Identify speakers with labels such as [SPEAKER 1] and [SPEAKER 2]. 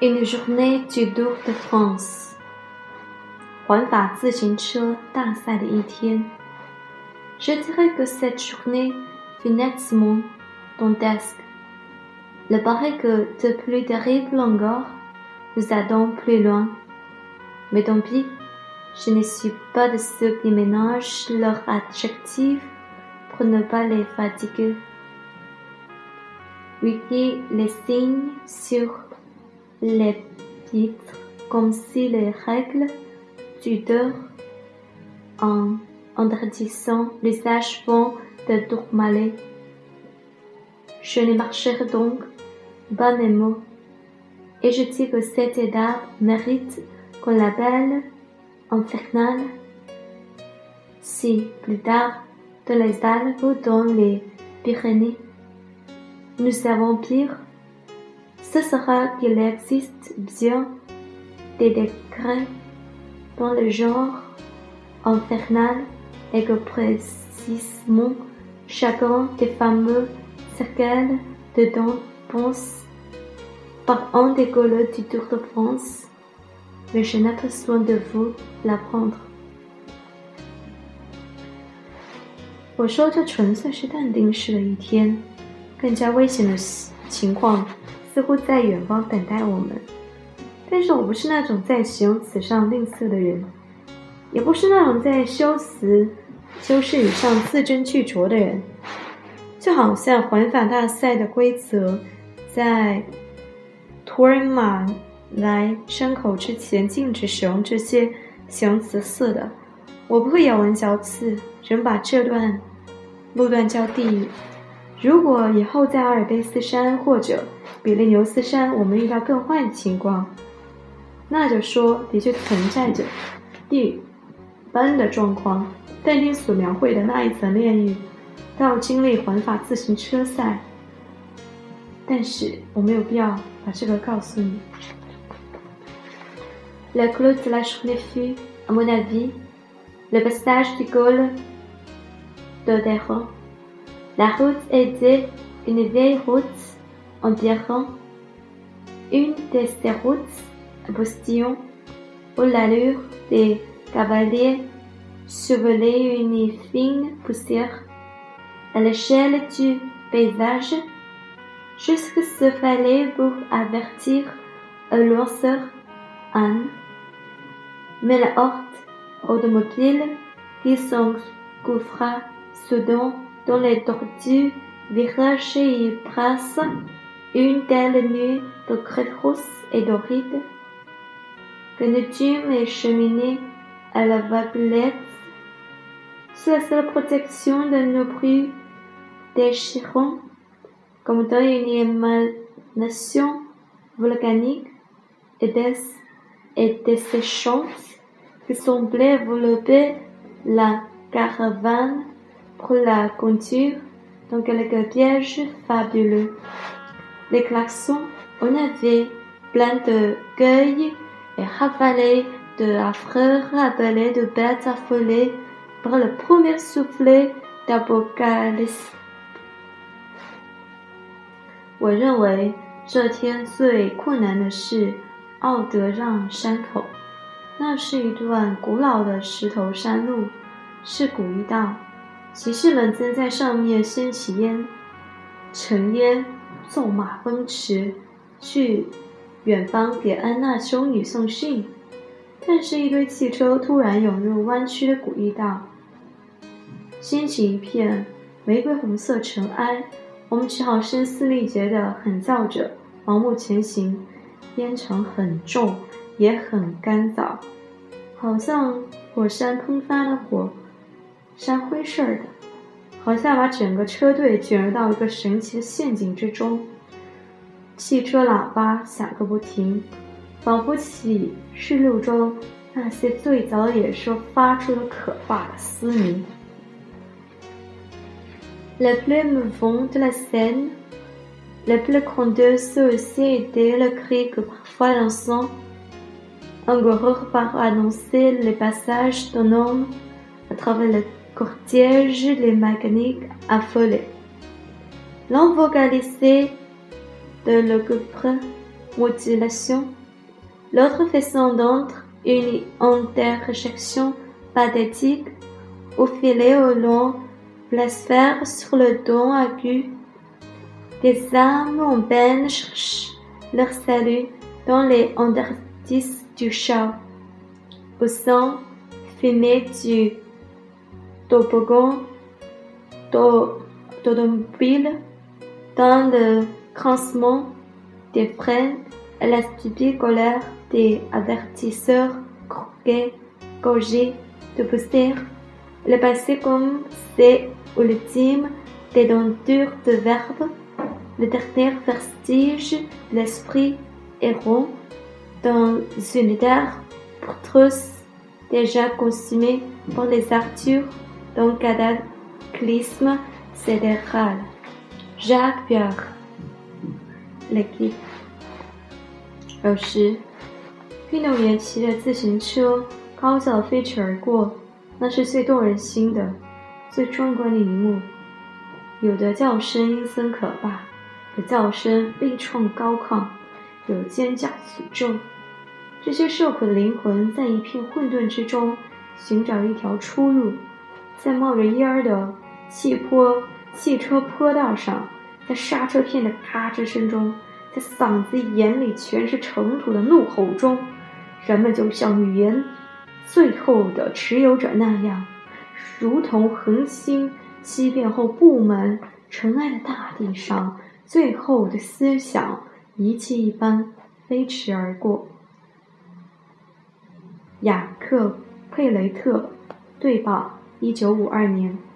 [SPEAKER 1] Une journée du Tour de France，环法自行车大赛的一天。Je dirais que cette journée fut nettement dantesque. Il paraît que de plus terrible encore nous attend plus loin. Mais tant pis, je ne suis pas de ceux qui ménagent leurs adjectifs pour ne pas les fatiguer. Oui, les signes sur les pitres comme si les règles du dehors en interdisant l'usage vont de tourmaler. Je ne marcherai donc pas les mots, et je dis que cet état mérite qu'on l'appelle infernal. Si plus tard, dans les Alpes ou dans les Pyrénées, nous savons pire, ce sera qu'il existe bien des décrets dans le genre infernal et que précisément chacun des fameux cercles dedans pense par un des couleurs du Tour de France, mais je n'ai pas besoin de vous l'apprendre.
[SPEAKER 2] 我说这纯粹是淡定式的一天，更加危险的情况 似乎在远方等待我们，但是我不是那种在形容词上吝啬的人，也不是那种在修辞、修饰语上字斟句酌的人。就好像环法大赛的规则，在图尔马来山口之前禁止使用这些形容词似的，我不会咬文嚼字，仍把这段路段叫地狱。如果以后在阿尔卑斯山或者比利牛斯山，我们遇到更坏的情况，那就说的确存在着地狱般的状况。但你所描绘的那一层炼狱，到经历环法自行车赛，但是我没有必要把这个告诉你。
[SPEAKER 1] La clôt de la journée fut, à mon avis, le passage du col de Dero. La route était une vieille route en une de ces routes à postillon où l'allure des cavaliers chevelait une fine poussière à l'échelle du paysage, jusque ce fallait pour avertir un lanceur Anne. Mais la horte automobile qui s'engouffra soudain dans les tordus virages et brasse une telle nuit de crêtes et d'horrides que dûmes les cheminer à la vaguelette sous la seule protection de nos bruits déchirants comme dans une émanation volcanique et desséchante qui semblait envelopper la caravane pour la conduire dans quelques pièges fabuleux. Les klaxons en avaient plein de gueules et ravalés de affreux rabelais de bêtes affolées par le premier soufflet d'apocalypse.
[SPEAKER 2] 我认为这天最困难的是奥德让山口，那是一段古老的石头山路，是古一道。 骑士们正在上面掀起烟，尘烟，纵马奔驰，去远方给安娜修女送信。但是，一堆汽车突然涌入弯曲的古驿道，掀起一片玫瑰红色尘埃。我们只好声嘶力竭地喊叫着，盲目前行。烟尘很重，也很干燥，好像火山喷发的火。山灰似的，好像把整个车队卷入到一个神奇的陷阱之中。汽车喇叭响个不停，仿佛启示录中那些最早的野兽发出的可怕的嘶鸣。
[SPEAKER 1] Les plus mouvant de la scène, les plus grandiose aussi était le cri que parfois l'ensemble, un gorge par annoncer le passage d'un homme à travers le cortège les mécaniques affolés. Vocalisait de le mutilation. L'autre faisant d'entre une interjection pathétique au filet au long blasphère sur le don aigu. Des âmes en peine cherchent leur salut dans les interstices du chat. Au sang fumé du toboggan d'automobile, dans le crancement des freins la stupide colère des avertisseurs croqués, gorgés de poussière, le passé comme c'est ultime des dentures de verbe, le dernier vestige de l'esprit errant dans une terre tous déjà consumée par les artures d'un cataclysme sidéral. Jacques Pierre l'équipe
[SPEAKER 2] 有时，运动员骑着自行车高叫飞驰而过，那是最动人心的、最壮观的一幕。有的叫声阴森可怕，有叫声悲怆高亢，有尖叫诅咒。这些受苦的灵魂在一片混沌之中寻找一条出路，在冒着烟儿的汽坡汽车坡道上，在刹车片的咔吱声中。在嗓子眼里全是尘土的怒吼中，人们就像语言最后的持有者那样，如同恒星欺骗后布满尘埃的大地上最后的思想遗弃一般飞驰而过。雅克·佩雷特，对报，一九五二年。